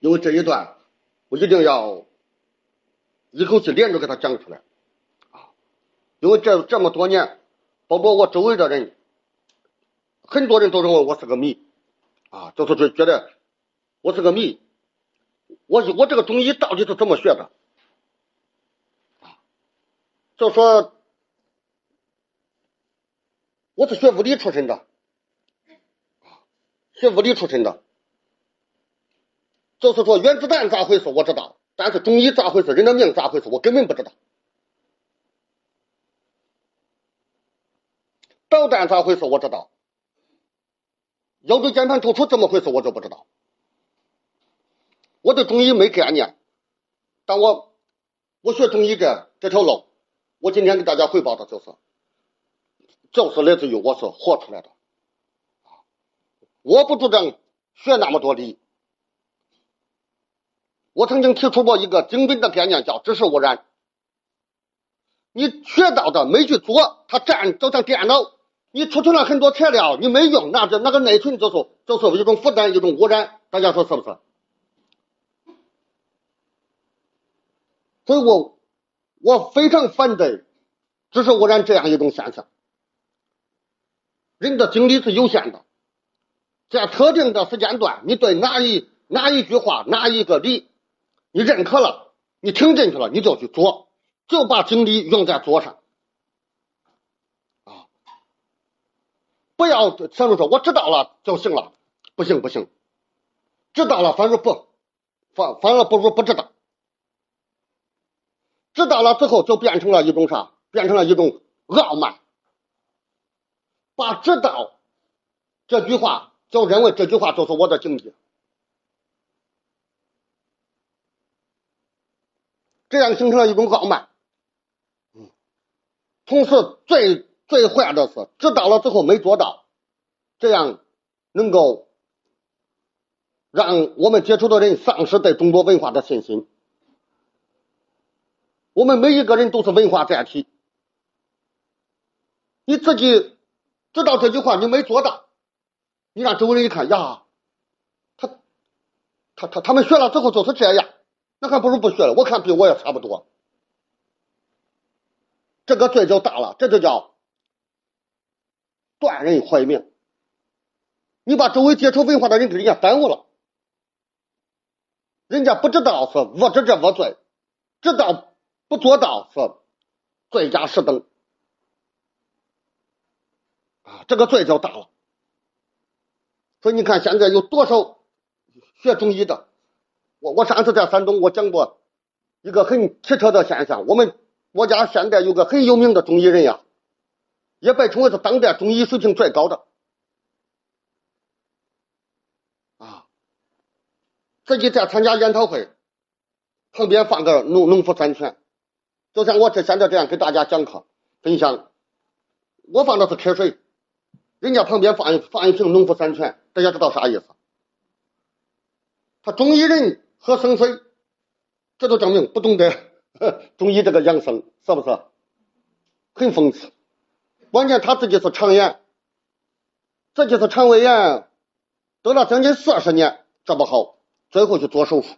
因为这一段我一定要一口气连着给他讲出来啊，因为这这么多年，包括我周围的人，很多人都认为我是个谜啊，就是觉得我是个谜。我我这个中医到底是怎么学的？啊，就说我是学物理出身的，学物理出身的。就是说，原子弹咋回事我知道，但是中医咋回事，人的命咋回事，我根本不知道。导弹咋回事我知道，腰椎间盘突出怎么回事我就不知道。我对中医没概念，但我我学中医这这条路，我今天给大家汇报的就是，就是来自于我是活出来的。我不主张学那么多理。我曾经提出过一个精准的概念，叫知识污染。你学到的没去做，它占就像电脑，你储存了很多材料，你没用，那这那个内存就是就是一种负担，一种污染。大家说是不是？所以我我非常反对知识污染这样一种现象。人的精力是有限的，在特定的时间段，你对哪一哪一句话，哪一个理。你认可了，你听进去了，你就去做，就把精力用在做上，啊，不要想着说我知道了就行了，不行不行，知道了反而不，反反而不如不知道，知道了之后就变成了一种啥？变成了一种傲慢，把知道这句话就认为这句话就是我的境界。这样形成了一种傲慢，嗯，同时最最坏的是知道了之后没做到，这样能够让我们接触的人丧失对中国文化的信心。我们每一个人都是文化载体，你自己知道这句话你没做到，你让周围人一看呀，他他他他们学了之后就是这样。那还不如不学了，我看比我也差不多。这个罪就大了，这就叫断人怀命。你把周围接触文化的人给人家耽误了，人家不知道是无知者无罪，知道不做到是罪加十等啊，这个罪就大了。所以你看，现在有多少学中医的？我我上次在山东，我讲过一个很奇特的现象。我们国家现在有个很有名的中医人呀，也被称为是当代中医水平最高的啊。自己在参加研讨会，旁边放个农农夫山泉，就像我这现在这样给大家讲课分享，我放的是开水，人家旁边放一放一瓶农夫山泉，大家知道啥意思？他中医人。喝生水，这都证明不懂得中医这个养生，是不是？很讽刺。关键他自己是肠炎，自己是肠胃炎，得了将近四十年治不好，最后去做手术。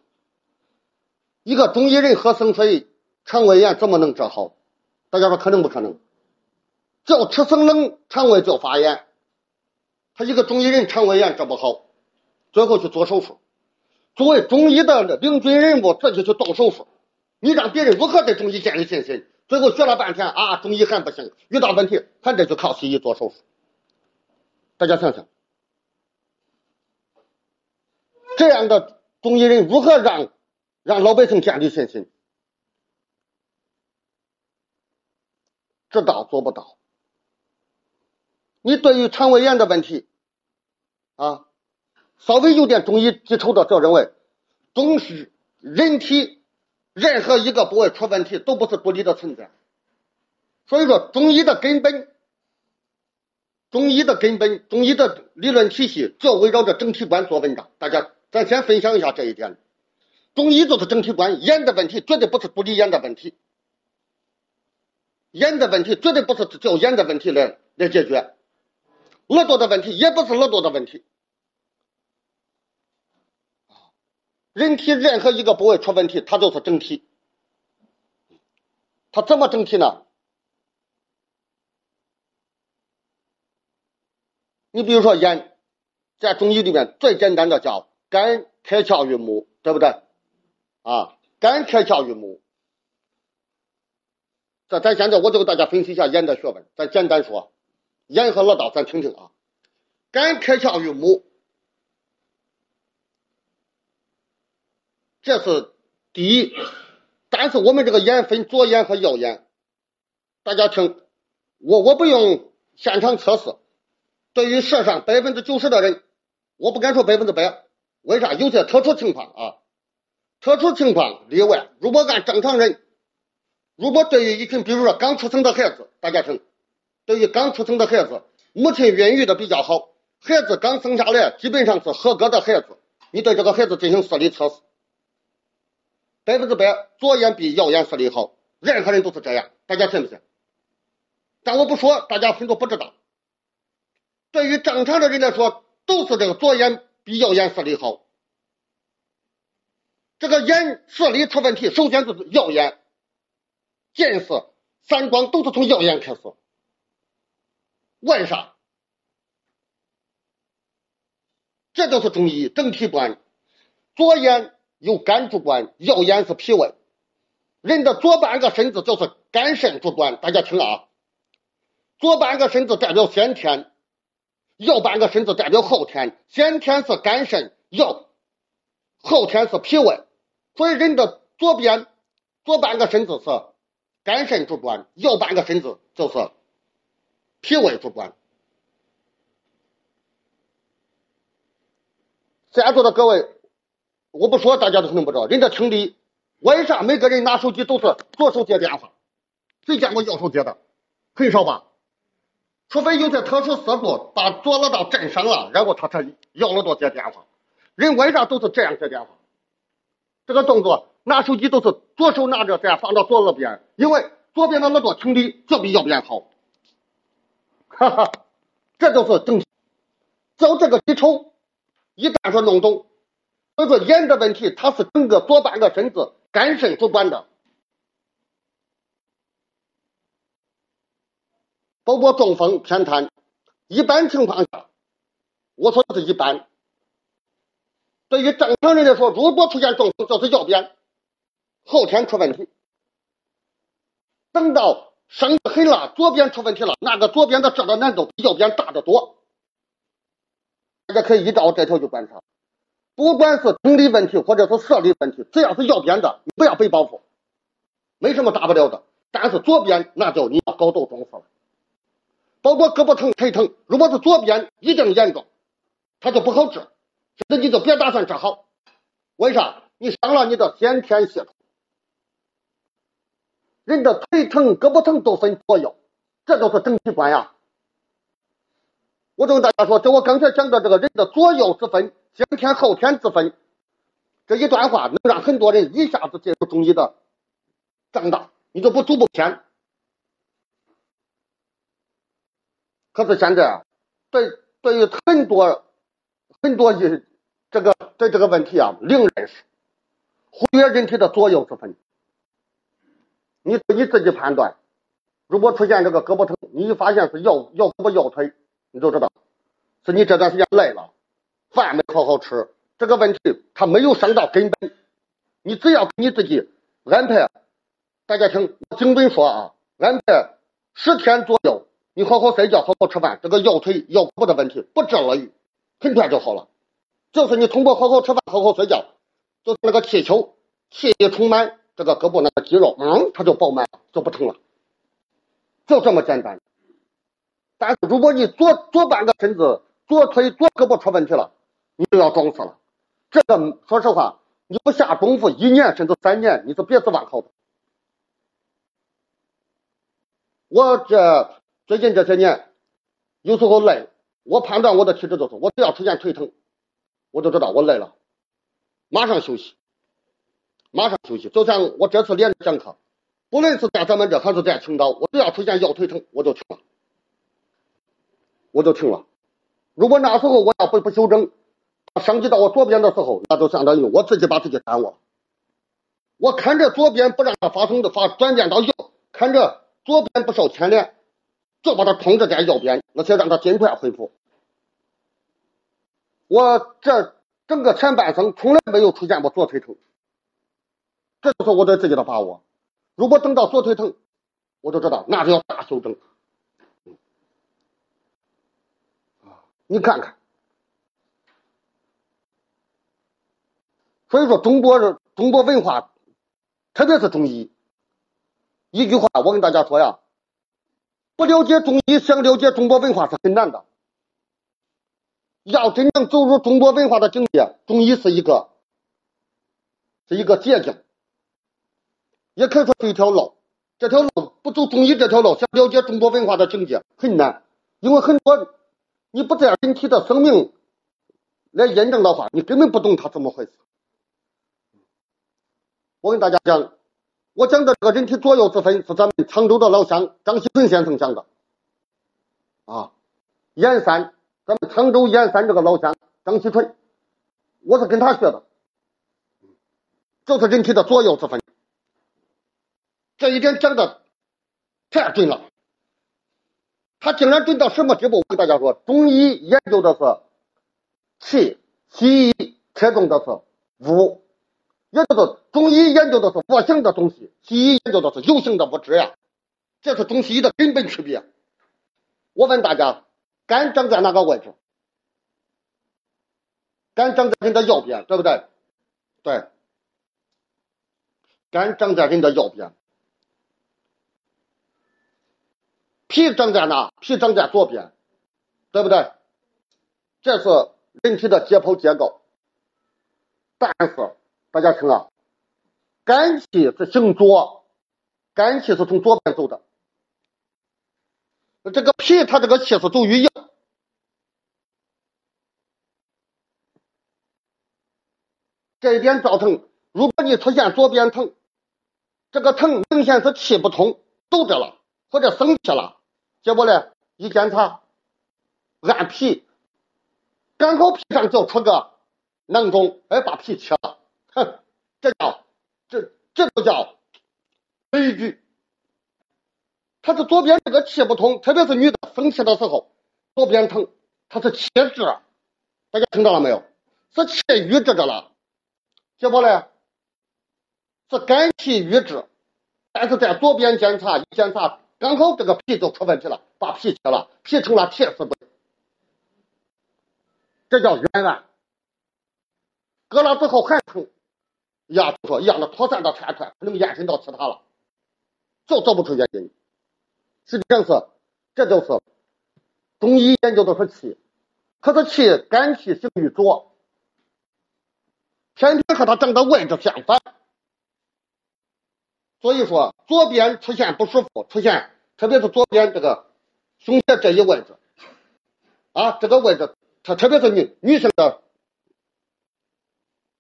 一个中医人喝生水，肠胃炎怎么能治好？大家说可能不可能？就吃生冷，肠胃就发炎。他一个中医人肠胃炎治不好，最后去做手术。作为中医的领军人物，自己去动手术，你让别人如何对中医建立信心？最后学了半天啊，中医还不行，遇到问题还得去靠西医做手术。大家想想，这样的中医人如何让让老百姓建立信心？知道做不到。你对于肠胃炎的问题啊？稍微有点中医基础的，就认为，中是人体任何一个部位出问题都不是独立的存在，所以说中医的根本，中医的根本，中医的理论体系就围绕着整体观做文章。大家，咱先分享一下这一点。中医就是整体观，眼的问题绝对不是独立眼的问题，眼的问题绝对不是就眼的问题来来解决，耳朵的问题也不是耳朵的问题。人体任何一个部位出问题，它就是整体。它怎么整体呢？你比如说眼，在中医里面最简单的叫肝开窍于目，对不对？啊，肝开窍于目。这咱现在我就给大家分析一下眼的学问，咱简单说，眼和耳道咱听听啊。肝开窍于目，这是第一。但是我们这个眼分左眼和右眼，大家听，我我不用现场测试。对于世上百分之九十的人，我不敢说百分之百，为啥？有些特殊情况啊，特殊情况例外。如果按正常人，如果对于一群，比如说刚出生的孩子，大家听，对于刚出生的孩子，母亲孕育的比较好，孩子刚生下来基本上是合格的孩子，你对这个孩子进行视力测试，百分之百左眼比右眼视力好，任何人都是这样，大家信不信？但我不说，大家很多不知道。对于正常的人来说，都是这个左眼比右眼视力好。这个眼视力出问题，首先就是右眼近视、散光都是从右眼开始。为啥？这就是中医整体观。左眼有肝主管，右眼是脾胃。人的左半个身子就是肝肾主管，大家听啊，左半个身子代表先天。右半个身子代表后天，先天是肝肾，右后天是脾胃，所以人的左边左半个身子是肝肾主管，右半个身子就是脾胃主管。在座的各位，我不说大家都可能不知道，人家听力为啥每个人拿手机都是左手接电话？谁见过右手接的？很少吧？除非有些特殊事故把左耳道震伤了，然后他才右耳朵接电话。人为啥都是这样接电话？这个动作拿手机都是左手拿着，再放到左耳边，因为左边的耳朵听力就比右边好。哈哈，这就是正。就这个基础，一旦说弄懂，所以说眼的问题，它是整个左半个身子肝肾主管的。包括中风偏瘫，一般情况下，我说的是一般。对于正常人来说，如果出现中风，就是右边后天出问题。等到伤的很了，左边出问题了，那个左边的治疗难度比右边大得多。大家可以依照这条去观察，不管是听力问题或者是视力问题，只要是右边的，你不要背包袱，没什么大不了的。但是左边那就你要高度重视了。包括胳膊疼、腿疼，如果是左边一定严重，它就不好治，现在你就别打算治好。为啥？你伤了你的先天系统。人的腿疼、胳膊疼都分左右，这都是整体观呀。我就跟大家说，就我刚才讲的这个人的左右之分、先天后天之分，这一段话能让很多人一下子进入中医的正道，你就不走不偏。可是现在，对对于很多很多一这个对这个问题啊，零认识，忽略人体的左右之分。你你自己判断，如果出现这个胳膊疼，你一发现是右右胳膊右腿，你就知道是你这段时间累了，饭没好好吃，这个问题它没有伤到根本。你只要给你自己安排，大家听我，精准说啊，安排十天左右。你好好睡觉，好好吃饭，这个腰腿腰部的问题不治而愈，很快就好了。就是你通过好好吃饭、好好睡觉，就是那个气球气一充满，这个胳膊那个肌肉，嗯，它就饱满了，就不疼了，就这么简单。但是如果你左左半个身子、左腿、左胳膊出问题了，你就要装死了。这个说实话，你不下功夫，一年甚至三年，你是别指望好。我这。最近这些年，有时候累，我判断我的体质就是，我只要出现腿疼，我就知道我累了，马上休息，马上休息。就像我这次连着讲课，不论是在咱们这还是在青岛，我只要出现腰腿疼，我就停了，我就停了。如果那时候我要不不休整，升级到我左边的时候，那就相当于我自己把自己耽误了。我看着左边不让它发生的发转变到右，看着左边不受牵连，就把它控制在右边，而且让它尽快恢复。我这整个前半生从来没有出现过左腿疼，这就是我对自己的把握。如果等到左腿疼，我就知道那就要大修正。你看看，所以说中国人中国文化，特别是中医，一句话我跟大家说呀，不了解中医，想了解中国文化是很难的。要真正走入中国文化的境界，中医是一个是一个捷径，也可以说是一条路。这条路不走中医这条路，想了解中国文化的境界很难，因为很多。你不在人体的生命来验证的话，你根本不懂它怎么回事。我跟大家讲，我讲的这个人体左右之分是咱们常州的老乡张锡纯先生讲的。啊，燕山，咱们常州燕山这个老乡张锡纯，我是跟他学的，就是人体的左右之分，这一点讲的太准了。他竟然准到什么地步？我跟大家说，中医研究的是气，西医侧重的是物，也就是中医研究的是无形的东西，西医研究的是有形的物质呀。这是中西医的根本区别。我问大家，肝长在哪个位置？肝长在人的右边，对不对？对，肝长在人的右边。脾长在哪？脾长在左边，对不对？这是人体的解剖结构。但是大家听啊，肝气是行左，肝气是从左边走的。这个脾它这个气是走于右，这一点造成，如果你出现左边疼，这个疼明显是气不通，堵着了，或者生气了。结果呢？一检查，按脾，刚好脾上就出个囊肿，哎，把脾切了，哼，这叫这这就叫悲剧。他是左边这个气不通，特别是女的生气的时候，左边疼，他是气滞，大家听到了没有？是气瘀滞着了。结果呢？是肝气郁滞，但是在左边检查一检查。刚好这个脾就出问题了，把脾切了，脾成了铁丝棍，这叫冤案。割了之后还疼，呀，就说一样的扩散到串串，可能延伸到其他了，就找不出原因。实际上是，这就是中医研究的是气，可是气肝气行于左，偏偏和它长的位置相反。所以说，左边出现不舒服，出现特别是左边这个胸胁这一位置，啊，这个位置，它特别是女女性的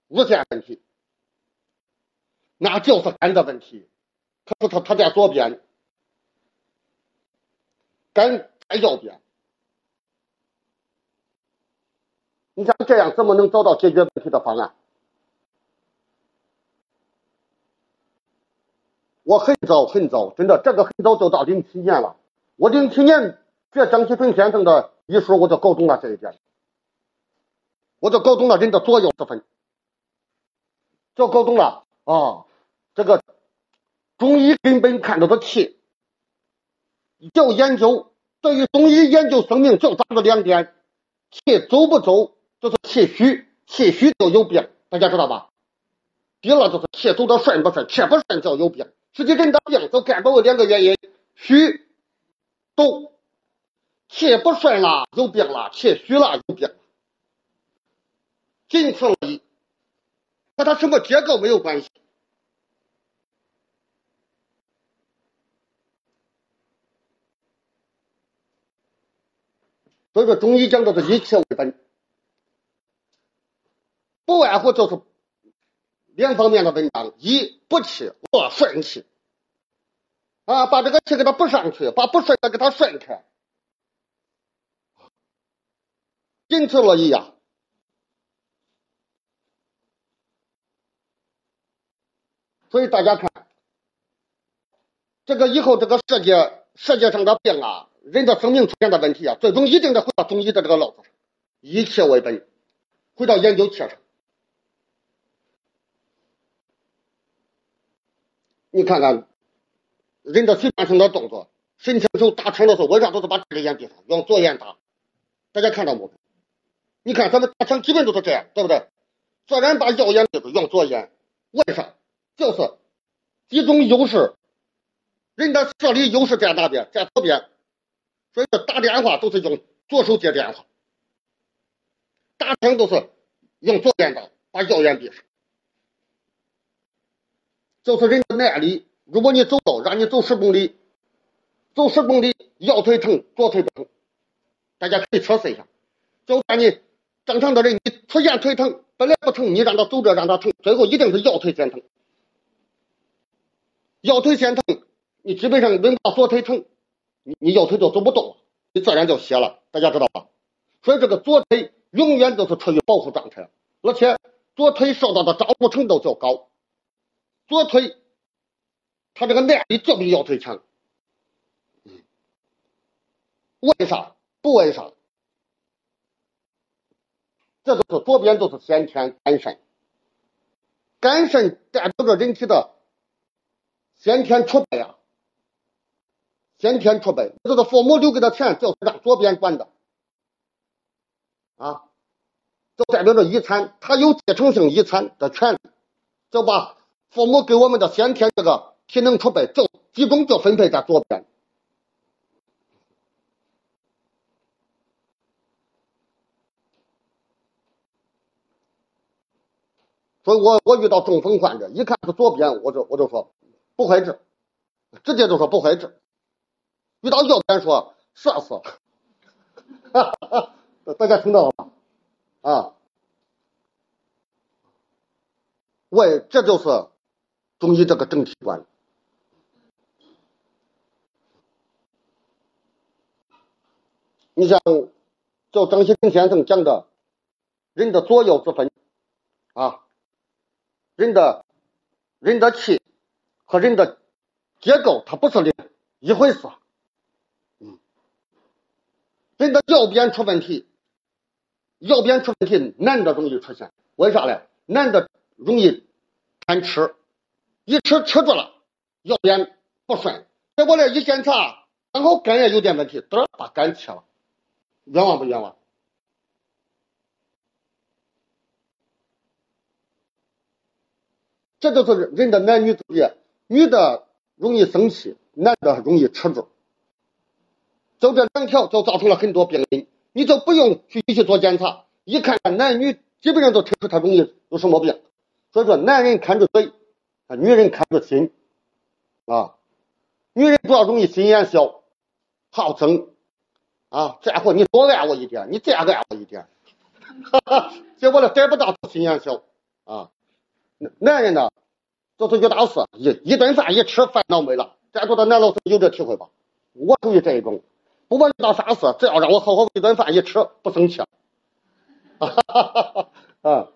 乳腺问题，那就是肝的问题。可是他他在左边，肝在右边，你像这样怎么能找到解决问题的方案？我很早很早，真的，这个很早就到零七年了。我零七年学张锡纯先生的医术，我就搞懂了这一点，我就搞懂了人的左右之分，就搞懂了啊。这个中医根本看到的气，就研究对于中医研究生命就抓住两点：气走不走，就是气虚，气虚就有病，大家知道吧？第二就是气走的顺不顺，气不顺就有病。实际人的病都干不为两个原因：虚、堵。气不顺了有病了，气虚了有病，仅此而已，和他什么结构没有关系。所以说中医讲的是以气为本，不外乎就是两方面的文章：一补气，二顺气。啊，把这个气给它补上去，把不顺的给它顺开，仅此而已啊。所以大家看，这个以后这个世界世界上的病啊，人的生命出现的问题啊，最终一定得回到中医的这个老子上，以切为本，回到研究切上。你看看人的习惯性的动作，神枪手打枪的时候，为啥都是把这个眼闭上，用左眼打？大家看到没？你看咱们打枪基本都是这样，对不对？虽然把右眼闭住，用左眼，为啥？就是集中优势，人的视力优势在哪边？在左边，所以说打电话都是用左手接电话，打枪都是用左眼打，把右眼闭上。就是人的耐力，如果你走到，让你走十公里，走十公里，腰腿疼，左腿不疼，大家可以测试一下。就算你正常的人，你出现腿疼，本来不疼，你让他走着让他疼，最后一定是右腿先疼。右腿先疼，你基本上轮到左腿疼，你你右腿就走不动了，你自然就歇了。大家知道吧？所以这个左腿永远都是处于保护状态，而且左腿受到的照顾程度较高。左腿，他这个耐力就比右腿强。为啥？不为啥？这都是左边都是先天肝肾，肝肾代表着人体的先天储备啊，先天储备，这个父母留给的钱就是让左边管的啊，就代表着遗产，他有继承性遗产的权利，就把。父母给我们的先天这个体能储备，就集中就分配在左边。所以我我遇到中风患者，一看是左边，我就我就说不会治，直接就说不会治。遇到右边说射死，哈哈，大家听到了吗？啊，喂这就是。中医这个整体观，你像叫张锡成先生讲的，人的左右之分啊，人的人的气和人的结构，它不是一回事。人的右边出问题，右边出问题，男的容易出现，为啥呢？男的容易贪吃。一吃吃住了，右边不顺，结果呢一检查，刚好肝也有点问题，得把肝切了，冤枉不冤枉？这就是人的男女之别，女的容易生气，男的容易吃住，就这两条就造成了很多病因，你就不用去去做检查，一看男女基本上都推出他容易有什么病，所以说男人看着嘴。女人看着心啊，女人主要容易心眼小，好争啊，在乎你多爱我一点，你再爱我一点，哈哈，结果呢得不到心眼小啊。男人呢，就是遇大事一一顿饭一吃烦恼没了。在座的男老师有这体会吧？我属于这一种，不管遇到啥事，只要让我好好一顿饭一吃不生气，哈哈哈哈啊。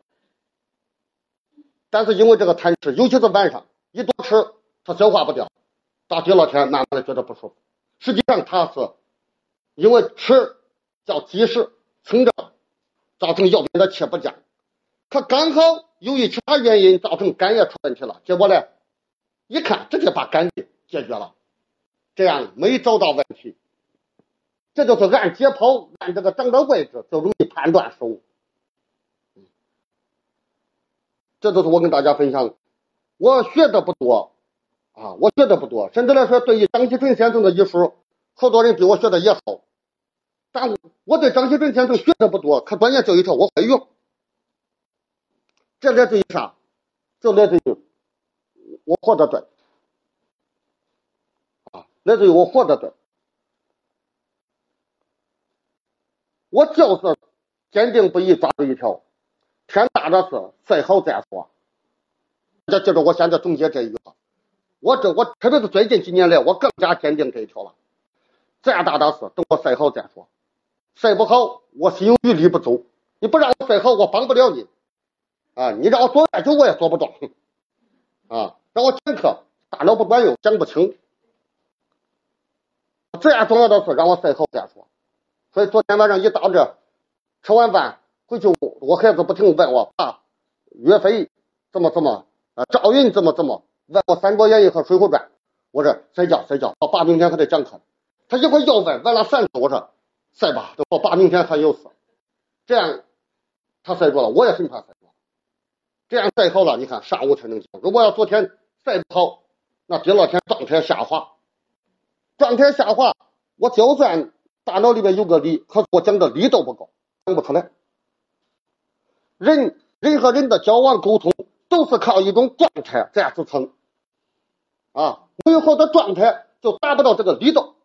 但是因为这个贪吃，尤其是晚上一多吃，他消化不掉，到第二天慢慢的觉得不舒服。实际上他是因为吃叫积食撑着，造成右边的气不降。他刚好由于其他原因造成肝也出问题了，结果呢，一看直接把肝病解决了，这样没找到问题。这就是按解剖按这个长的位置就容易判断失误。这都是我跟大家分享，我学的不多啊，我学的不多，甚至来说，对于张锡纯先生的医术，好多人比我学的也好。但我对张锡纯先生学的不多，可关键就一条，我会用。这来自于啥？就来自于我活的对啊，来自于我活的对。我就是坚定不移抓住一条。天大的事，最好再说。大家记住我现在总结这一句话。我这我特别是最近几年来，我更加坚定这一条了。再大的事，等我睡好再说。睡不好，我心有余力不足。你不让我睡好，我帮不了你。啊，你让我做研究，我也做不到。啊，让我讲课，大脑不管用，讲不清。这样重要的事让我赛后再说。所以昨天晚上一到这，吃完饭回去，我孩子不停问我爸，岳飞怎么怎么，啊，赵云怎么怎么，问我《三国演义》和《水浒传》。我说睡觉睡觉，我爸明天还得讲课。他一会儿又问，问了三次，我说赛吧，我爸明天还有事。这样他赛过了，我也很怕赛过。这样赛好了，你看上午才能讲。如果要昨天赛不好，那第二天状态下滑，状态下滑，我就算大脑里面有个理，可是我讲的理都不够，讲不出来。人人和人的交往沟通都是靠一种状态这样支撑啊。没有好的状态，就达不到这个力度，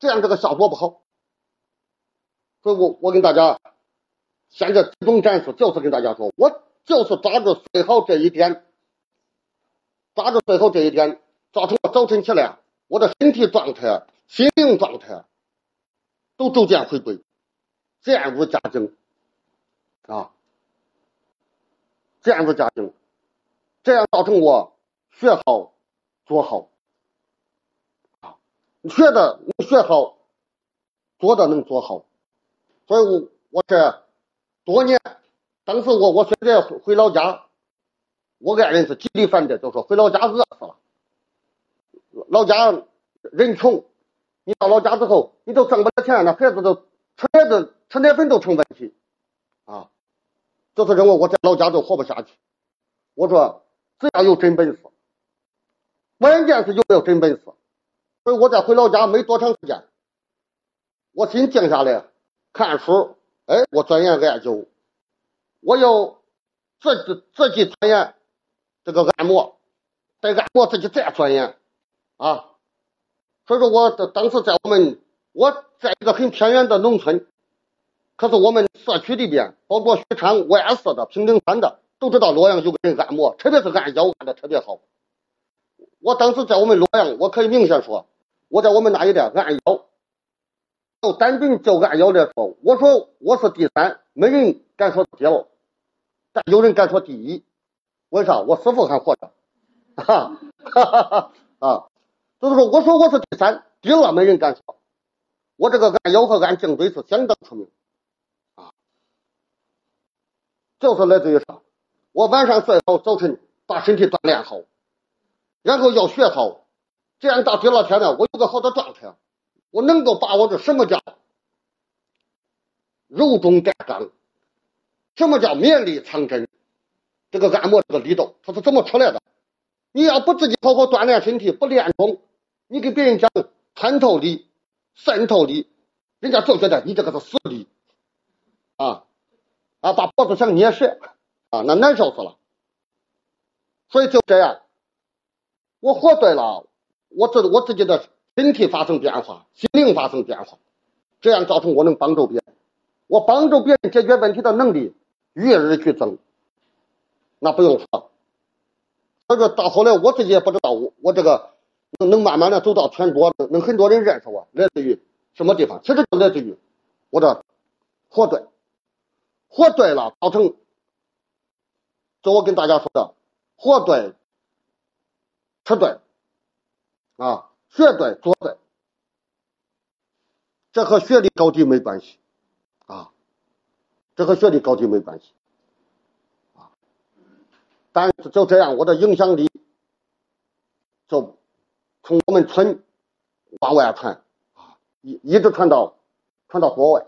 这样这个效果不好。所以我我跟大家现在集中展示，就是跟大家说，我就是抓住睡好这一点，抓住睡好这一点，造成我早晨起来，我的身体状态、心灵状态都逐渐回归，渐入佳境啊，渐入佳境，这样造成我。学好，做好，啊，学的能学好，做的能做好，所以我我这多年，当时我我现在回老家，我爱人是极力反对，就说回老家饿死了，老家人穷，你到老家之后，你都挣不了钱，那孩子都吃奶子吃奶粉都成问题，啊，就是认为我在老家都活不下去，我说只要有真本事。关键是有没有真本事，所以我在回老家没多长时间，我心静下来看书，哎，我钻研艾灸，我又自己自己钻研这个按摩，再按摩自己再钻研。啊，所以说我当时在我们我在一个很偏远的农村，可是我们社区里边，包括许昌、万市的、平顶山的，都知道洛阳有个人按摩，特别是按腰按的特别好。我当时在我们洛阳，我可以明显说，我在我们那一带按腰，就单纯就按腰来说，我说我是第三，没人敢说第二，但有人敢说第一。为啥？我师傅还活着，哈哈哈哈啊！就是说，我说我是第三，第二没人敢说。我这个按腰和按颈椎是相当出名啊，就是来自于啥？我晚上睡好，早晨把身体锻炼好。然后要学好，这样到第二天呢，我有个好的状态，我能够把握住什么叫柔中带刚，什么叫绵里藏针，这个按摩这个力度它是怎么出来的？你要不自己好好锻炼身体，不练功，你给别人讲穿透力、渗透力，人家就觉得你这个是死理啊啊，把脖子想捏折啊，那难受死了。所以就这样。我活对了，我自我自己的身体发生变化，心灵发生变化，这样造成我能帮助别人，我帮助别人解决问题的能力与日俱增，那不用说。所以说到后来我自己也不知道，我我这个能能慢慢的走到全国，能很多人认识我，来自于什么地方？其实就来自于我的活对，活对了，造成，就我跟大家说的，活对。吃对，啊，学对，做对，这和学历高低没关系，啊，这和学历高低没关系，啊，但是就这样，我的影响力就从我们村往外传，啊，一一直传到传到国外，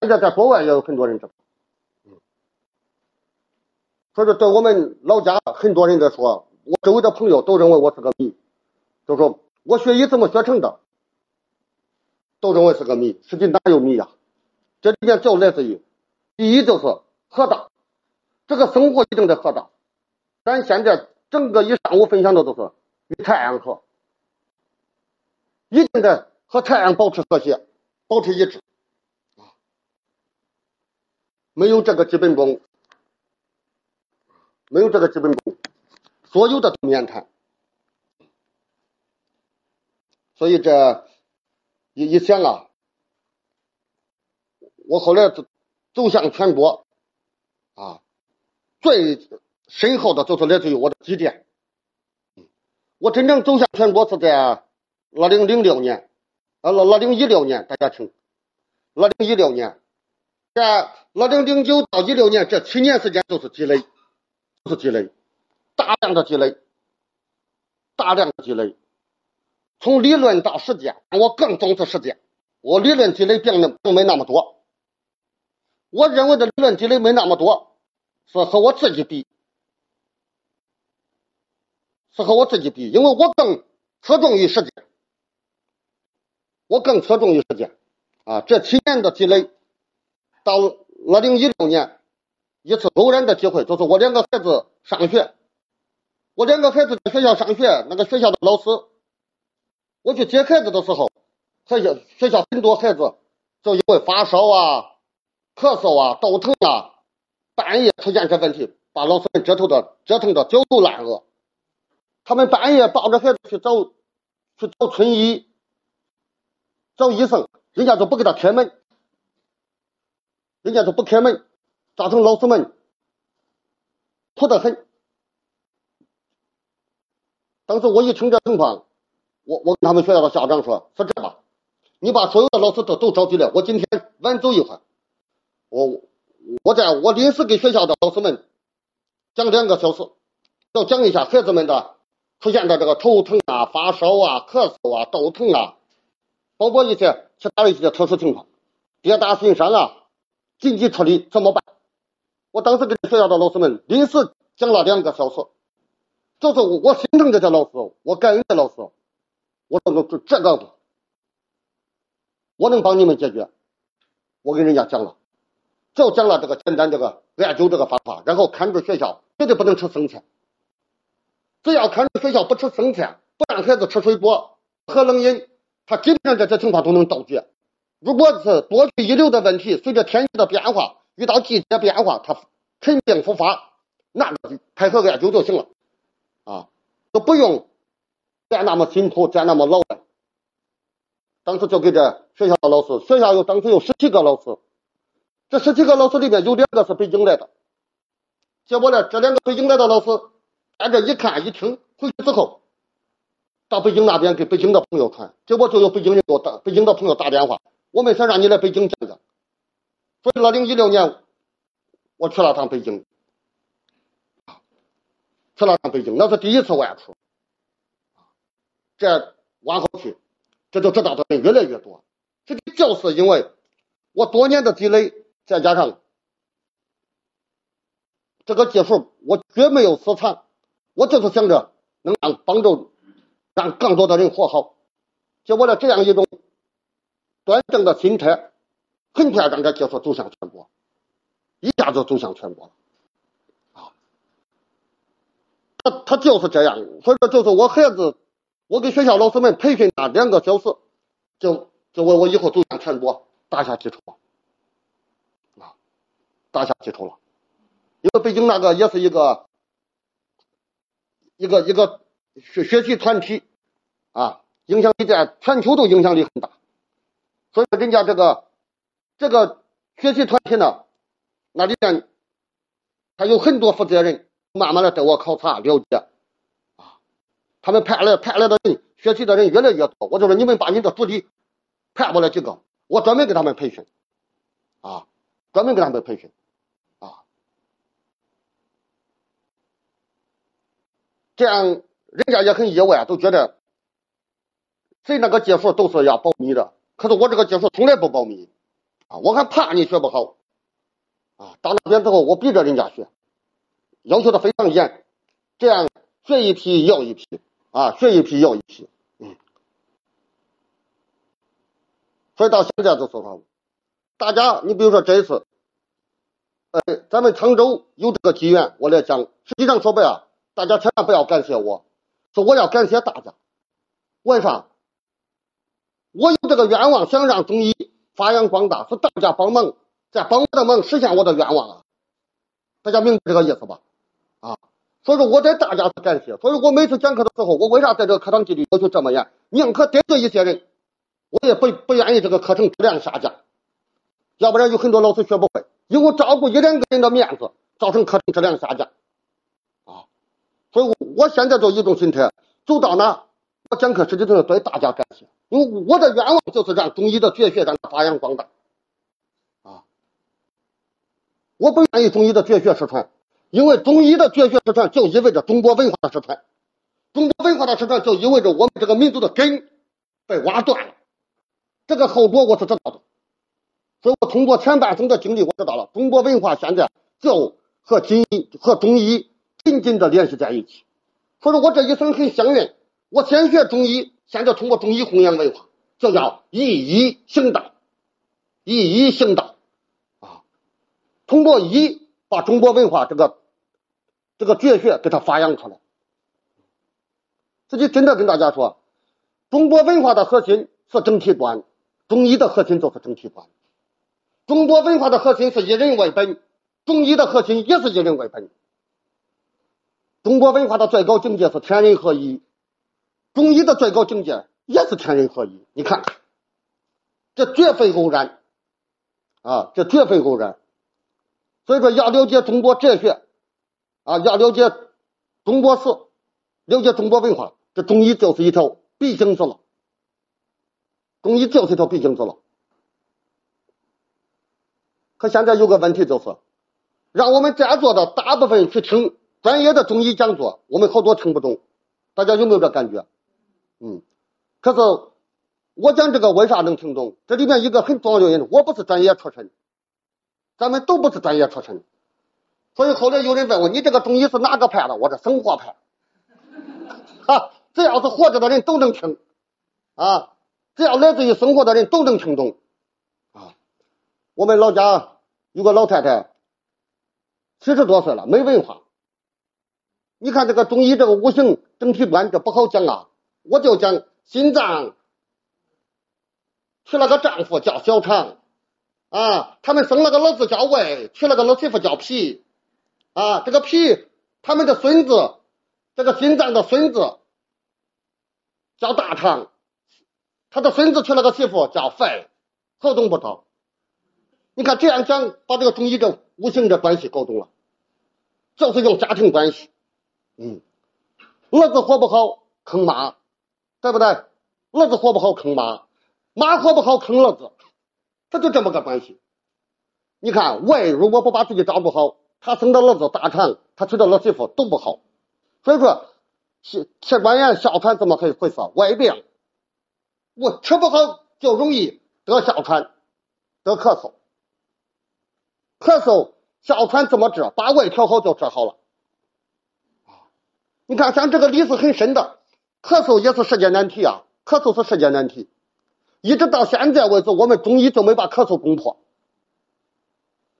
现在在国外也有很多人知道，所以说对我们老家很多人在说。我周围的朋友都认为我是个谜，就说我学医怎么学成的，都认为是个谜。实际哪有谜呀？这里面就来自于，第一就是河道，这个生活一定得河道。咱现在整个一上午分享的都是与太阳和，一定得和太阳保持和谐，保持一致。啊，没有这个基本功，没有这个基本功。所有的都免谈，所以这一一想啊，我后来走走向全国啊，最深厚的，就是来自于我的积淀。我真正走向全国是在二零零六年，呃，二零一六年，大家听，二零一六年，在二零零九到一六年这七年时间都是积累，都是积累，大量的积累，大量的积累，从理论到实践，我更重视实践。我理论积累并并没那么多，我认为的理论积累没那么多，是和我自己比。是和我自己比，因为我更侧重于实践，我更侧重于实践啊！这七年的积累，到二零一六年一次偶然的机会，就是我两个孩子上学，我两个孩子在学校上学，那个学校的老师，我去接孩子的时候，学校学校很多孩子就因为发烧啊、咳嗽啊、头疼啊，半夜出现这问题，把老师们折腾的折腾的焦头烂额。他们半夜抱着孩子去找去找村医，找医生，人家就不给他开门，人家就不开门，造成老师们苦得很。当时我一听这情况，我我跟他们学校的校长说：“是这吧，你把所有的老师都都召集来，我今天晚走一会儿，我我在我临时给学校的老师们讲两个小时，要讲一下孩子们的。”出现的这个头疼啊、发烧啊、咳嗽啊、头疼啊，包括一些其他的一些特殊情况，跌打损伤啊，紧急处理怎么办？我当时给学校的老师们临时讲了两个小时，就是我心疼这些老师，我感恩这老师，我说这这个我能帮你们解决，我跟人家讲了，就讲了这个简单这个艾灸这个方法，然后看住学校绝对不能吃生菜。只要看着学校不吃生菜，不让孩子吃水果、喝冷饮，他基本上这些情况都能杜绝。如果是多去遗留的问题，随着天气的变化，遇到季节变化，他肯病复发，那个就配合艾灸就行了，啊，都不用再那么辛苦，再那么劳累。当时就给这学校的老师，学校有当时有十七个老师，这十七个老师里面有两个是北京来的，结果呢，这两个北京来的老师。在这一看一听，回去之后，到北京那边给北京的朋友传，结果就有北京人给我打，北京的朋友打电话，我们想让你来北京讲讲。所以二零一六年，我去了趟北京，去了趟北京，那是第一次外出。这往后去，这就知道的人越来越多。这个就是因为我多年的积累，再加上这个技术，我绝没有私藏。我就是想着能让帮助让更多的人活好，就为了，这样一种端正的心态，很快让这技术走向全国，一下就走向全国了啊！他他就是这样，所以说就是我孩子，我给学校老师们培训他两个小时，就就为我以后走向全国打下基础啊，打下基础了。因为北京那个也是一个。一个一个学学习团体啊，影响力在全球都影响力很大，所以人家这个这个学习团体呢，那里面他有很多负责人，慢慢的带我考察了解啊，他们派来派来的人学习的人越来越多，我就说你们把你的徒弟派过来几个，我专门给他们培训啊，专门给他们培训啊。这样，人家也很意外，都觉得谁那个技术都是要保密的。可是我这个技术从来不保密啊！我还怕你学不好啊！到那边之后，我逼着人家学，要求的非常严。这样学一批要一批啊，学一批要一批。嗯。所以到现在就是说，大家，你比如说这一次，呃，咱们沧州有这个机缘，我来讲，实际上说白了。大家千万不要感谢我，是我要感谢大家。为啥？我有这个愿望，想让中医发扬光大，是大家帮忙，在帮我的忙，实现我的愿望啊！大家明白这个意思吧？啊，所以说我在大家是感谢。所以我每次讲课的时候，我为啥在这个课堂纪律要求这么严？宁可得罪一些人，我也不不愿意这个课程质量下降。要不然有很多老师学不会，因为照顾一两个人的面子，造成课程质量下降。所以我我现在就一种心态，走到哪，我讲课实际上对大家感谢，因为我的愿望就是让中医的绝学让它发扬光大，啊，我不愿意中医的绝学失传，因为中医的绝学失传就意味着中国文化的失传，中国文化的失传就意味着我们这个民族的根被挖断了，这个后果我是知道的。所以我通过前半生的经历，我知道了中国文化现在就和中医和中医紧紧的联系在一起。所以说我这一生很幸运，我先学中医，现在通过中医弘扬文化，这叫以医行道，以医行道啊，通过医把中国文化这个这个绝学给它发扬出来。自己真的跟大家说，中国文化的核心是整体观，中医的核心就是整体观。中国文化的核心是以人为本，中医的核心也是以人为本。中国文化的最高境界是天人合一，中医的最高境界也是天人合一。你看，这绝非偶然啊，这绝非偶然。所以说，要了解中国哲学啊，要了解中国史，了解中国文化，这中医就是一条必经之路。中医就是一条必经之路。可现在有个问题就是，让我们在座的大部分去听专业的中医讲座，我们好多听不懂。大家有没有这感觉？嗯。可是我讲这个为啥能听懂？这里面一个很重要的原因，我不是专业出身，咱们都不是专业出身，所以后来有人问我，你这个中医是哪个派的？我是生活派。哈，只要是活着的人都能听啊，只要来自于生活的人都能听懂。啊我们老家有个老太太，七十多岁了，没文化。你看这个中医这个五行整体观，这不好讲啊。我就讲心脏娶了个丈夫叫小肠啊，他们生了个儿子叫胃，娶了个儿媳妇叫脾啊。这个脾，他们的孙子，这个心脏的孙子叫大肠，他的孙子娶了个媳妇叫肺，好懂不懂？你看这样讲，把这个中医这五行的关系搞懂了，就是用家庭关系。嗯，儿子活不好坑妈，对不对？儿子活不好坑妈，妈活不好坑儿子，他就这么个关系。你看胃如果不把自己照顾好，他生的儿子大肠，他娶的儿媳妇都不好。所以说，气气管炎、哮喘怎么回回事？胃病，我吃不好就容易得哮喘、得咳嗽。咳嗽、哮喘怎么治？把胃调好就治好了。你看，像这个理是很深的。咳嗽也是世界难题啊，咳嗽是世界难题。一直到现在为止，我们中医就没把咳嗽攻破。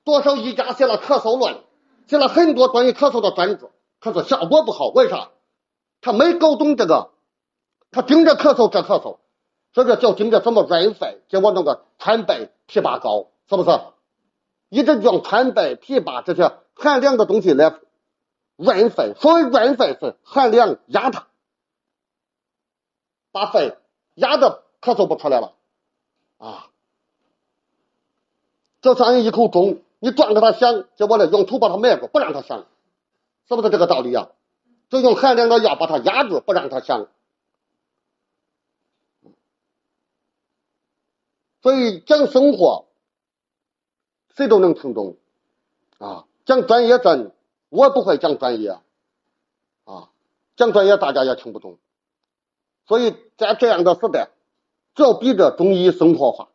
多少医家写了咳嗽论，写了很多关于咳嗽的专著，可是效果不好。为啥？他没搞懂这个，他盯着咳嗽治咳嗽，这个叫盯着怎么润肺，结果弄个川贝枇杷膏，是不是？一直用川贝、枇杷这些寒凉的东西来润肺，所谓润肺是寒凉压它，把肺压的咳嗽不出来了啊。就像一口钟，你转给它响，结果呢用土把它埋住，不让它响，是不是这个道理啊？就用寒凉的药把它压住，不让它响。所以讲生活。谁都能听懂啊！讲专业真，我不会讲专业啊！讲专业大家也听不懂，所以在这样的时代，就要逼着中医生活化；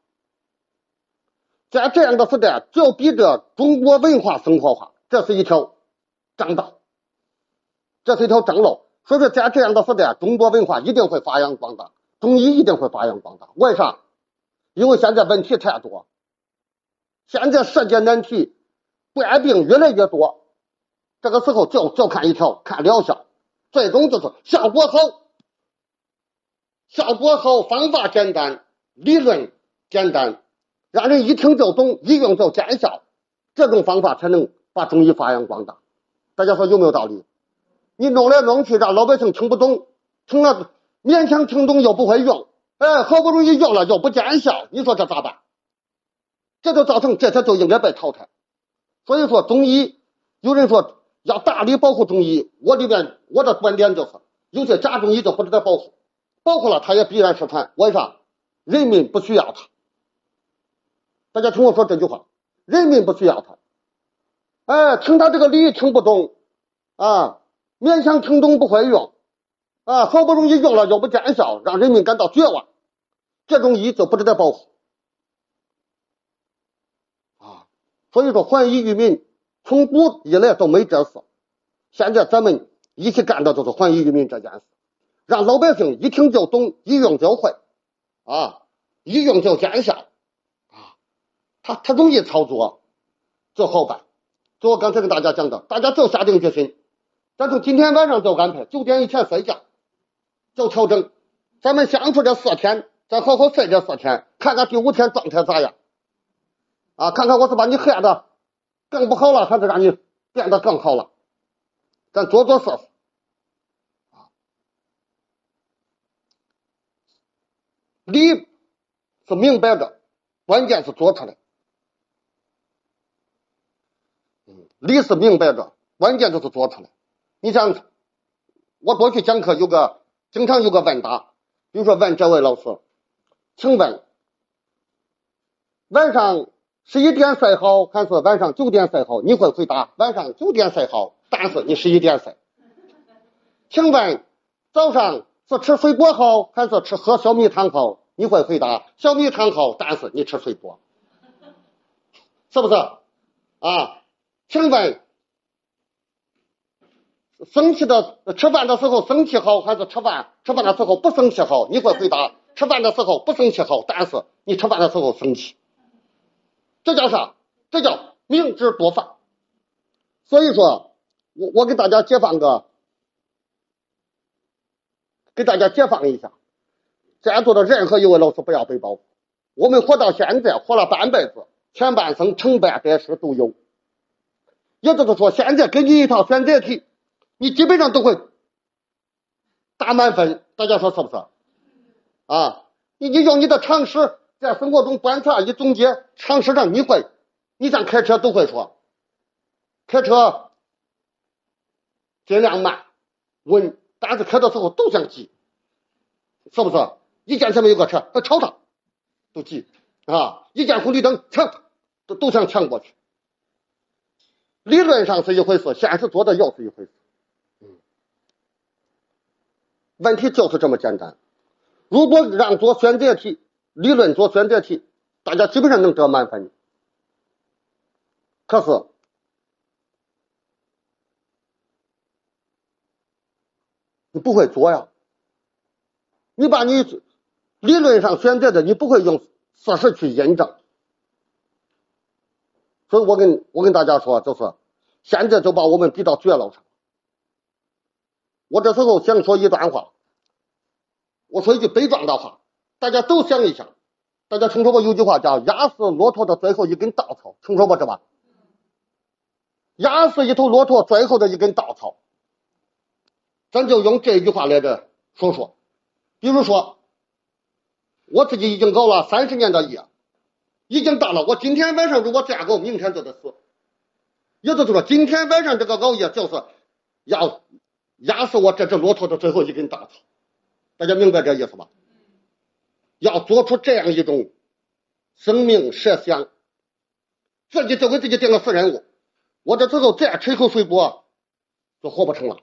在这样的时代，就要逼着中国文化生活化。这是一条正道，这是一条正路。所以说，在这样的时代，中国文化一定会发扬光大，中医一定会发扬光大。为啥？因为现在问题太多。现在世界难题，怪病越来越多，这个时候就就看一条，看疗效，最终就是效果好，效果好，方法简单，理论简单，让人一听就懂，一用就见效，这种方法才能把中医发扬光大。大家说有没有道理？你弄来弄去，让老百姓听不懂，听了勉强听懂又不会用，哎，好不容易用了又不见效，你说这咋办？这就造成这才就应该被淘汰。所以说，中医有人说要大力保护中医。我里边我的观点就是，有些假中医就不值得保护，保护了他也必然失传。为啥？人民不需要他。大家听我说这句话，人民不需要他。哎，听他这个理听不懂啊，勉强听懂不会用啊，好不容易用了又不见效，让人民感到绝望。这种医就不值得保护啊。所以说，还医于民，从古以来都没这事。现在咱们一起干的就是还医于民这件事，让老百姓一听就懂，一用就会啊，一用就见效啊。他他容易操作，就好办。就我刚才跟大家讲的，大家就下定决心，咱从今天晚上就安排九点以前睡觉，就调整。咱们相处这四天，再好好睡这四天，看看第五天状态咋样啊？看看我是把你害的更不好了，还是让你变得更好了？咱做做试试啊。理是明摆着，关键是做出来。理是明摆着，关键就是做出来。你想，我过去讲课有个经常有个问答，比如说问这位老师，请问晚上十一点睡好还是晚上九点睡好？你会回答晚上九点睡好，但是你十一点睡。请问早上是吃水果好还是吃喝小米汤好？你会回答小米汤好，但是你吃水果，是不是啊？请问，生气的吃饭的时候生气好还是吃饭吃饭的时候不生气好？你会回答吃饭的时候不生气好，但是你吃饭的时候生气，这叫啥？这叫明知多犯。所以说，我我给大家解放个，给大家解放一下，在座的任何一位老师不要被包。我们活到现在，活了半辈子，前半生成败得失都有。也就是说，现在给你一套选择题，你基本上都会打满分。大家说是不是？啊，你就用你的常识在生活中观察一总结，常识上你会，你像开车都会说，开车尽量慢稳，但是开的时候都想急，是不是？一见前面有个车，他超他都急啊！一见红绿灯抢，都都想抢过去。理论上是一回事，现实做的又是一回事。嗯，问题就是这么简单。如果让做选择题，理论做选择题，大家基本上能得满分。可是你不会做呀，你把你理论上选择的，你不会用事实去印证。所以我跟我跟大家说，就是现在就把我们逼到绝路上。我这时候想说一段话，我说一句悲壮的话，大家都想一想。大家听说过有句话叫“压死骆驼的最后一根稻草”，听说过这吧？压死一头骆驼最后的一根稻草，咱就用这句话来着说说。比如说，我自己已经熬了三十年的夜。已经到了，我今天晚上如果再熬，明天就得死。也就是说，今天晚上这个熬夜就是要压死我这只骆驼的最后一根稻草。大家明白这意思吧？要做出这样一种生命设想，自己就给自己定了死任务。我这之后再吃一口水果，就活不成了；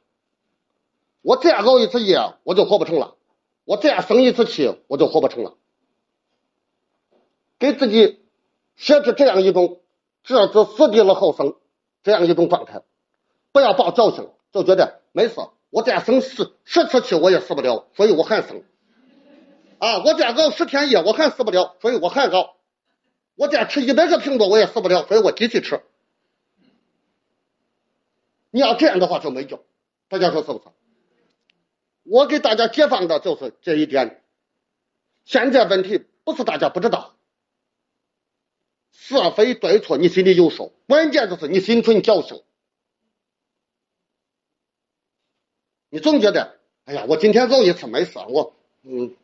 我再熬一次夜，我就活不成了；我再生一次气，我就活不成了。给自己设置这样一种置之死地而后生这样一种状态，不要抱侥幸，就觉得没事，我再生十十次气我也死不了，所以我还生啊，我再熬十天夜我还死不了，所以我还熬，我再吃一百个苹果我也死不了，所以我继续吃。你要这样的话就没救，大家说是不是？我给大家解放的就是这一点。现在问题不是大家不知道。是非对错，你心里有数。关键就是你心存侥幸。你总觉得，哎呀，我今天熬一次没事，我，嗯，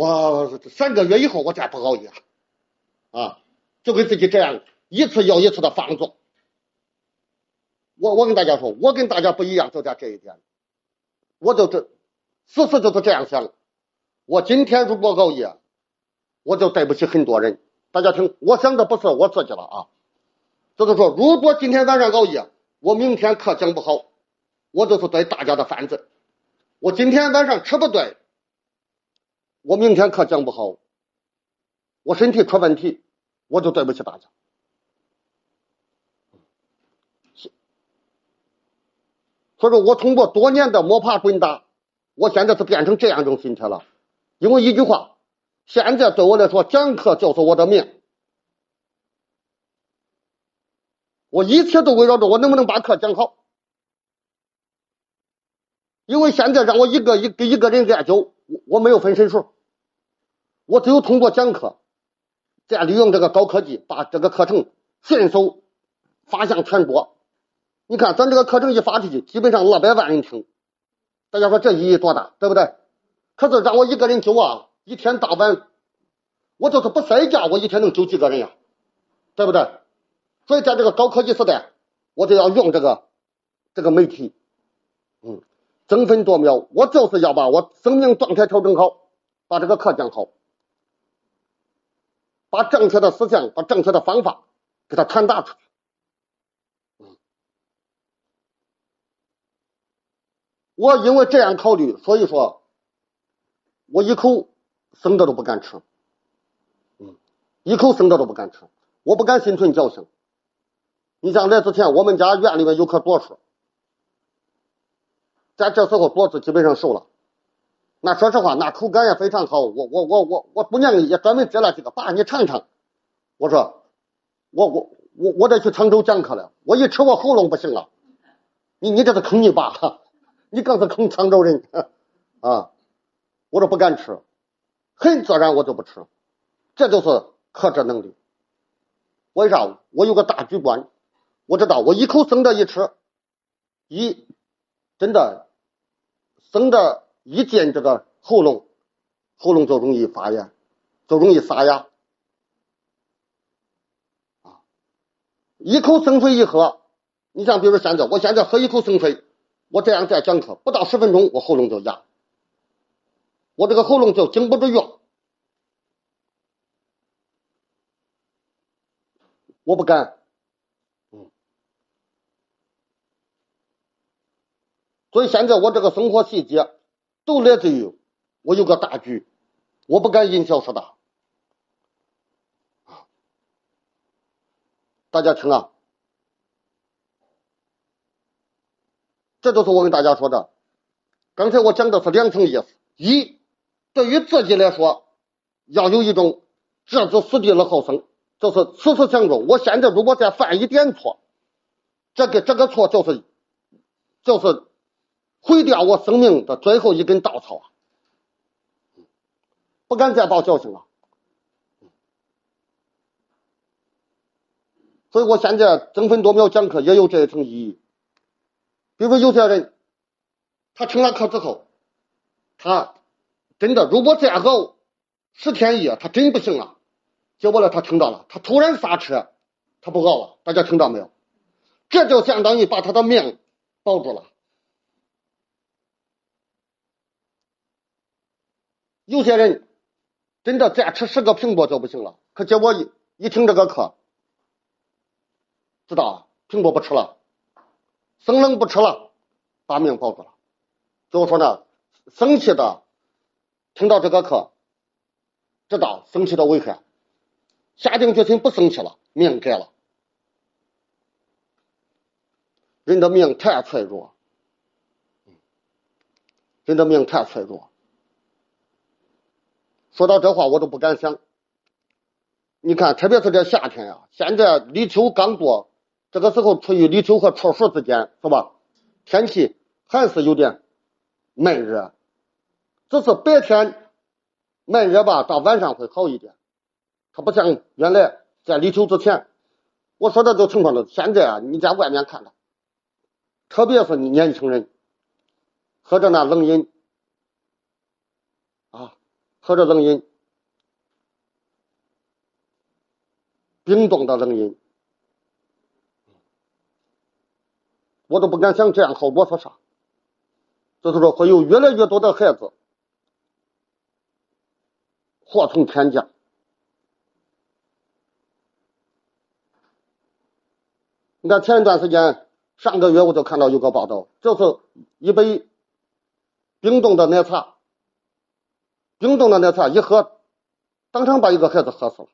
我三个月以后我再不熬夜，啊，就给自己这样一次又一次的放纵。我我跟大家说，我跟大家不一样，就在这一点，我就这，事实就是这样想。我今天如果熬夜，我就对不起很多人。大家听，我想的不是我自己了啊，就是说，如果今天晚上熬夜，我明天课讲不好，我就是对大家的犯罪。我今天晚上吃不对，我明天课讲不好，我身体出问题，我就对不起大家。所以说我通过多年的摸爬滚打，我现在是变成这样一种心态了。因为一句话，现在对我来说，讲课就是我的命，我一切都围绕着我能不能把课讲好。因为现在让我一个一给一个人研究，我我没有分身术，我只有通过讲课，再利用这个高科技，把这个课程迅速发向全国。你看，咱这个课程一发出去，基本上二百万人听，大家说这意义多大，对不对？可是让我一个人救啊，一天到晚，我就是不睡觉，我一天能救几个人呀？对不对？所以在这个高科技时代，我就要用这个这个媒体，嗯，争分夺秒，我就是要把我生命状态调整好，把这个课讲好，把正确的思想，把正确的方法给他传达出去。我因为这样考虑，所以说，我一口生的都不敢吃，嗯，一口生的都不敢吃，我不敢心存侥幸。你像来之前，我们家院里面有棵枞树，在这时候脖子基本上瘦了，那说实话，那口感也非常好。我我我我我姑娘也专门摘了几个，爸你尝尝。我说，我我我我得去沧州讲课了，我一吃我喉咙不行了。你你这是坑你爸。你更是坑沧州人 啊！我说不敢吃，很自然我就不吃，这就是克制能力。为啥？我有个大局观，我知道我一口生的一吃，一真的生的一进这个喉咙，喉咙就容易发炎，就容易沙哑啊！一口生水一喝，你像比如现在，我现在喝一口生水。我这样再讲课，不到十分钟，我喉咙就哑，我这个喉咙就经不住用，我不敢，所以现在我这个生活细节都来自于我有个大局，我不敢因小失大，大家听啊。这就是我跟大家说的。刚才我讲的是两层意思：一，对于自己来说，要有一种置之死地而后生，就是此时想着，我现在如果再犯一点错，这个这个错就是就是毁掉我生命的最后一根稻草啊！不敢再抱侥幸了。所以我现在争分夺秒讲课也有这一层意义。比如说有些人，他听了课之后，他真的如果再熬十天一夜，他真不行了。结果呢，他听到了，他突然刹车，他不熬了。大家听到没有？这就相当于把他的命保住了。有些人真的再吃十个苹果就不行了，可结果一一听这个课，知道苹果不吃了。生冷不吃了，把命保住了。就说呢，生气的听到这个课，知道生气的危害，下定决心不生气了，命改了。人的命太脆弱，人的命太脆弱。说到这话，我都不敢想。你看，特别是这夏天呀，现在立秋刚过。这个时候处于立秋和处暑之间，是吧？天气还是有点闷热，只是白天闷热吧，到晚上会好一点。它不像原来在立秋之前，我说的这情况了。现在啊，你在外面看看，特别是你年轻人，喝着那冷饮，喝着冷饮，冰冻的冷饮。我都不敢想这样后果是啥。就是说，会有越来越多的孩子祸从天降。你看前一段时间，上个月我就看到有个报道，就是一杯冰冻的奶茶，冰冻的奶茶一喝，当场把一个孩子喝死了。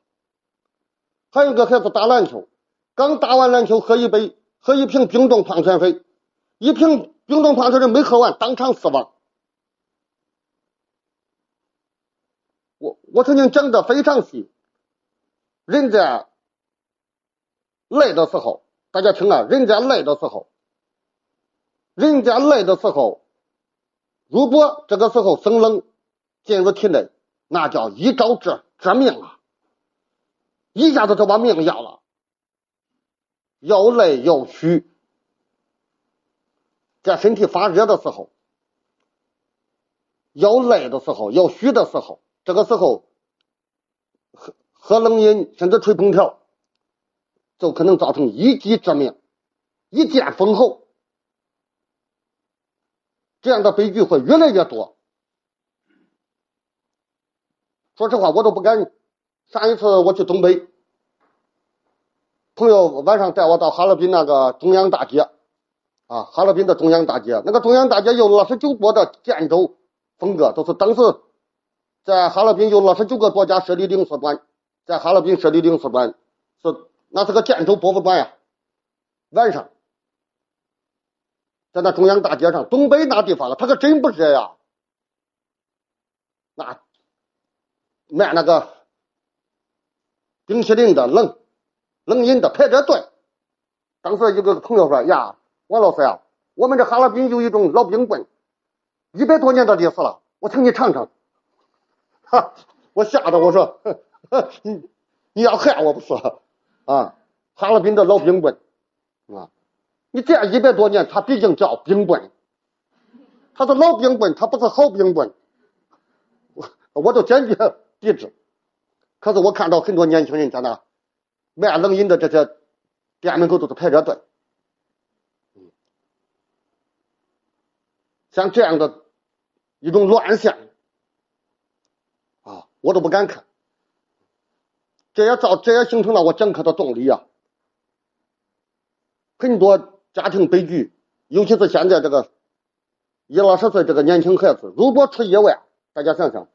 还有一个孩子打篮球，刚打完篮球，喝一杯，喝一瓶冰冻矿泉水，一瓶冰冻矿泉水没喝完，当场死亡。我我曾经讲的非常细，人在累的时候，大家听啊，人在累的时候，人在累的时候，如果这个时候生冷进入体内，那叫一招致致命啊！一下子就把命要了，又累又虚，在身体发热的时候，又累的时候，又虚的时候，这个时候喝喝冷饮甚至吹空调，就可能造成一击致命，一剑封喉，这样的悲剧会越来越多。说实话，我都不敢。上一次我去东北，朋友晚上带我到哈尔滨那个中央大街，啊，哈尔滨的中央大街，那个中央大街有二十九国的建筑风格，都是当时在哈尔滨有二十九个国家设立领事馆，在哈尔滨设立领事馆是那是个建筑博物馆呀。晚上在那中央大街上，东北那地方了，它可真不热呀，那卖那个。冰淇淋的冷冷饮的排着队。当时有个朋友说：“呀，王老师呀，我们这哈尔滨有一种老冰棍，一百多年的历史了，我请你尝尝。”哈，我吓得我说：“ 你你要害我不是？啊，哈尔滨的老冰棍啊，你这样一百多年，它毕竟叫冰棍，它是老冰棍，它不是好冰棍。我我都坚决抵制。”可是我看到很多年轻人在那卖冷饮的这些店门口都是排着队，像这样的一种乱象啊，我都不敢看。这也造，这也形成了我讲课的动力啊。很多家庭悲剧，尤其是现在这个一二十岁这个年轻孩子，如果出意外，大家想想。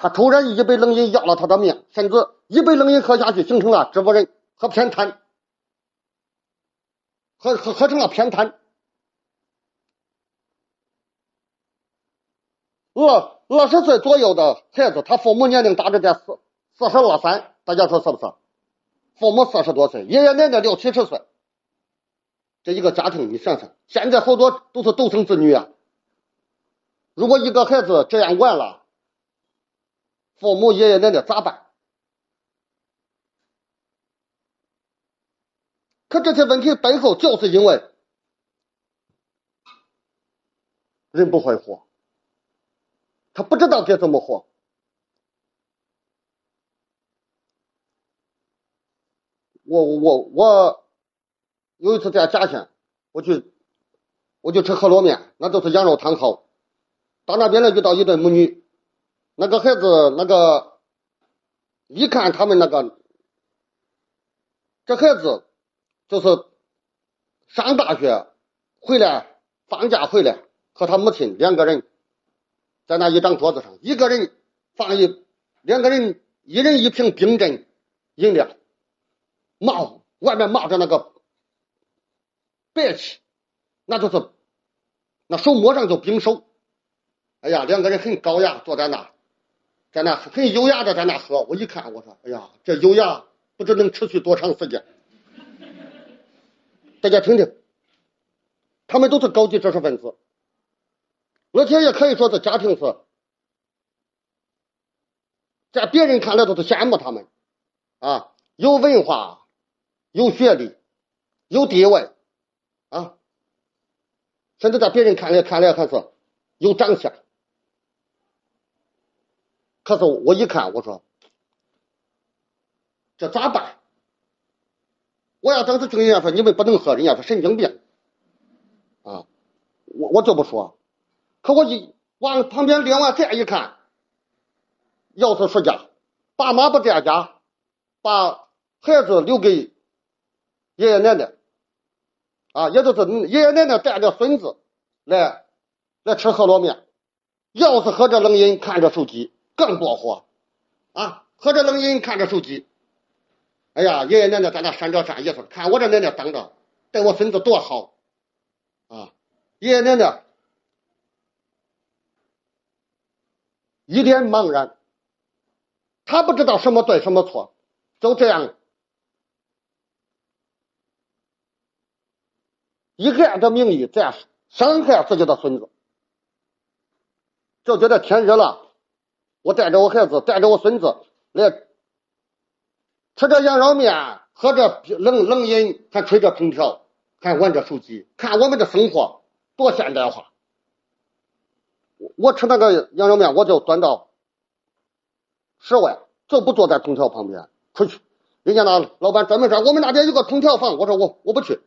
他突然一杯冷饮要了他的命，甚至一杯冷饮喝下去形成了植物人和偏瘫，喝喝喝成了偏瘫。二二十岁左右的孩子，他父母年龄大致在四四十二三，大家说是不是？父母四十多岁，爷爷奶奶六七十岁，这一个家庭，你想想，现在好多都是独生子女啊。如果一个孩子这样完了。父母、爷爷奶奶咋办？可这些问题背后，就是因为人不会活，他不知道该怎么活。我我我有一次在嘉县，我去我就吃饸饹面，那都是羊肉汤好。到那边呢，遇到一对母女。那个孩子，那个一看他们那个，这孩子就是上大学回来放假回来，和他母亲两个人在那一张桌子上，一个人放一，两个人一人一瓶冰镇饮料，冒外面冒着那个白气，那就是那手摸上就冰手，哎呀，两个人很高雅，坐在那。在那很优雅的在那喝，我一看，我说：“哎呀，这优雅不知能持续多长时间。”大家听听，他们都是高级知识分子，而且也可以说是家庭是，在别人看来都是羡慕他们啊，有文化、有学历、有地位啊，甚至在别人看来看来还是有长相。可是我一看，我说这咋办？我要当时听人家说你们不能喝，人家说神经病。啊我我就不说。可我一往旁边另外再一看，要是是家，爸妈不在家，把孩子留给爷爷奶奶，啊，也就是爷爷奶奶带着孙子来来吃饸饹面，要是喝着冷饮看着手机，更多火啊！喝着冷饮看着手机，哎呀，爷爷奶奶在那扇着扇叶子，看我这奶奶当着带我孙子多好啊！爷爷奶奶。一脸茫然，他不知道什么对什么错，就这样以爱的名义在伤害自己的孙子，就觉得天热了，我带着我孩子，带着我孙子来吃着羊肉面，喝着冷冷饮，还吹着空调，还玩着手机，看我们的生活多现代化。我吃那个羊肉面，我就端到室外，就不坐在空调旁边。出去，人家那老板专门说我们那边有个空调房，我说我我不去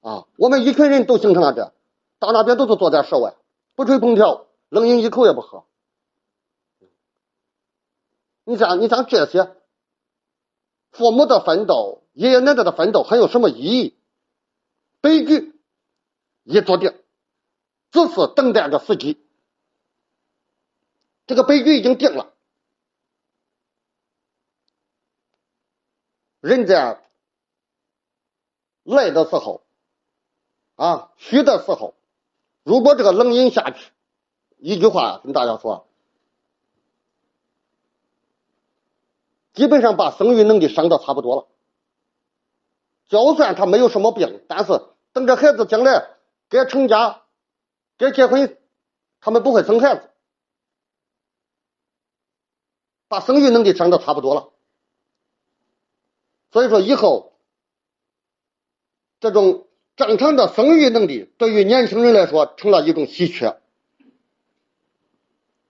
啊。我们一群人都形成了这，到那边都是坐在室外，不吹空调，冷饮一口也不喝。你像你像这些父母的奋斗，爷爷奶奶的奋斗，还有什么意义？悲剧已注定，只是等待着时机。这个悲剧已经定了。人在来的时候啊，去的时候，如果这个冷饮下去，一句话跟大家说，基本上把生育能力伤的差不多了。就算他没有什么病，但是等着孩子将来该成家、该结婚，他们不会生孩子。把生育能力伤的差不多了，所以说以后这种正常的生育能力对于年轻人来说成了一种稀缺，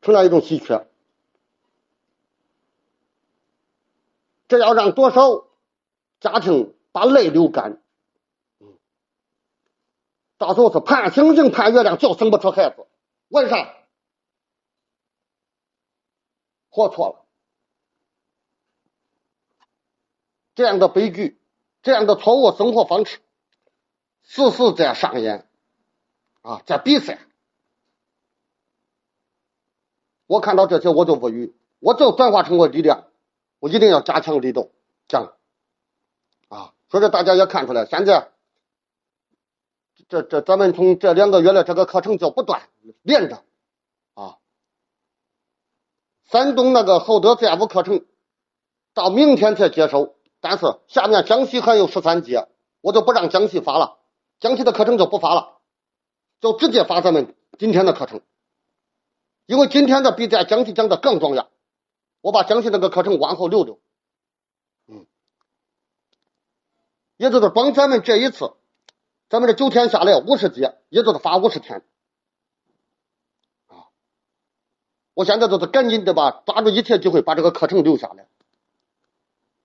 成了一种稀缺。这要让多少家庭把泪流干？到时候是盼星星盼月亮，就生不出孩子，为啥？活错了。这样的悲剧，这样的错误生活方式，时时在上演啊，在比赛。我看到这些，我就无语，我就转化成我力量，我一定要加强力度讲啊。所以大家也看出来，现在这这咱们从这两个月的这个课程就不断连着啊。山东那个厚德 CF 课程到明天才接收。但是下面江西还有十三节，我就不让江西发了，江西的课程就不发了，就直接发咱们今天的课程，因为今天的比在江西讲的更重要，我把江西那个课程往后留留，嗯，也就是帮咱们这一次，咱们这九天下来五十节，也就是发五十天，啊，我现在就是赶紧的吧，抓住一切机会把这个课程留下来。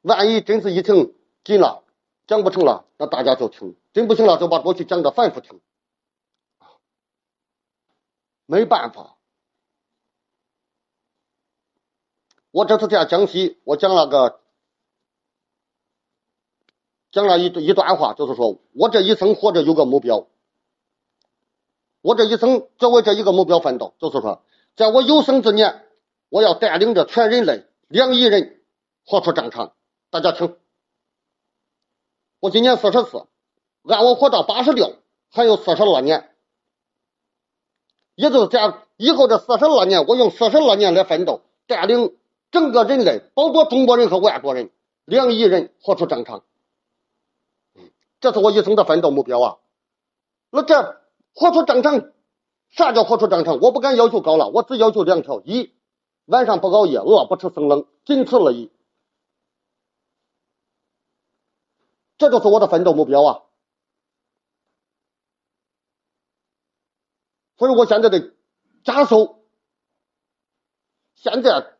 万一真是疫情紧了，讲不成了，那大家就听；真不行了，就把过去讲的反复听。没办法，我这次在江西，我讲了个，讲了一一段话，就是说我这一生活着有个目标，我这一生就为这一个目标奋斗，就是说，在我有生之年，我要带领着全人类两亿人活出正常。大家听，我今年四十四，按我活到八十六，还有四十二年，也就是讲，以后这四十二年，我用四十二年来奋斗，带领整个人类，包括中国人和外国人，两亿人活出正常。这是我一生的奋斗目标啊。那这活出正常，啥叫活出正常？我不敢要求高了，我只要求两条：一，晚上不熬夜，饿不吃生冷，仅此而已。这就是我的奋斗目标啊！所以我现在的加速，现在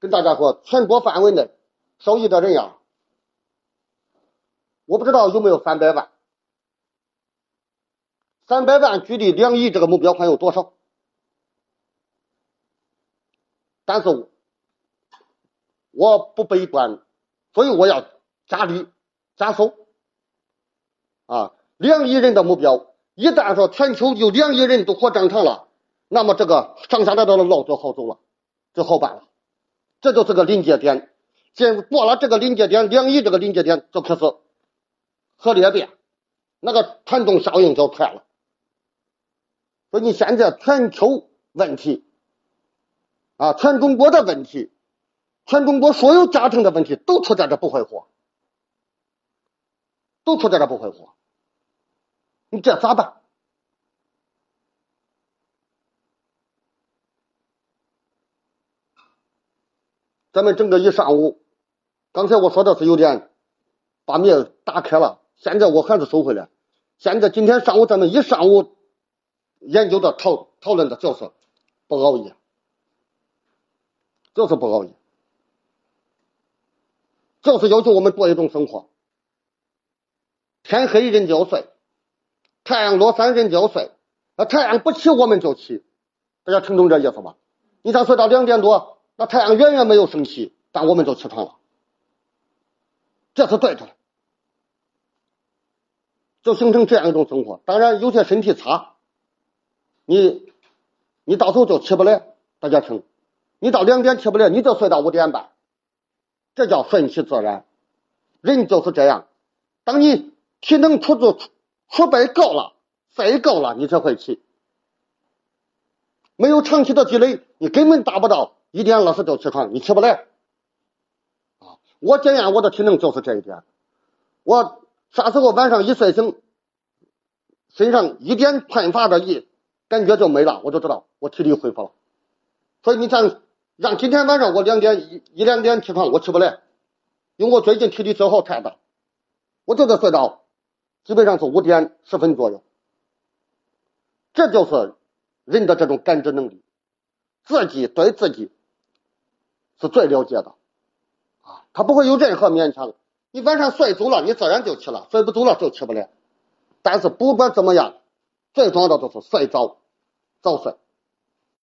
跟大家说，全国范围内受益的人呀，我不知道有没有三百万，三百万距离两亿这个目标还有多少？但是我不悲观，所以我要加力加速啊！两亿人的目标，一旦说全球有两亿人都活正常了，那么这个上下来的路就好走了，就好办了。这就是个临界点，先过了这个临界点，两亿这个临界点就开始核裂变，那个传动效应就出来了。所以你现在全球问题。啊，全中国的问题，全中国所有家庭的问题都出在这不会活，都出在这不会活，你这咋办？咱们整个一上午，刚才我说的是有点把面打开了，现在我还是收回来。现在今天上午咱们一上午研究的讨讨论的就是不熬夜。就是不熬夜，就是要求我们过一种生活。天黑人就要睡，太阳落山人就要睡，那太阳不起我们就起，大家听懂这意思吧？你咋睡到两点多，那太阳远远没有升起，但我们就起床了，这是对的，就形成这样一种生活。当然，有些身体差，你你到时候就起不来。大家听。你到两点起不来，你就睡到五点半，这叫顺其自然。人就是这样，当你体能储足储备够了，睡够了，你才会起。没有长期的积累，你根本达不到一点二十就起床，你起不来。啊，我检验我的体能就是这一点。我啥时候晚上一睡醒，身上一点困乏的一感觉就没了，我就知道我体力恢复了。所以你看。让今天晚上我两点一一两点起床，我起不来，因为我最近体力消耗太大，我就得睡到基本上是五点十分左右。这就是人的这种感知能力，自己对自己是最了解的啊，他不会有任何勉强。你晚上睡足了，你自然就起了；睡不足了就起不来。但是不管怎么样，最重要的就是睡早早睡。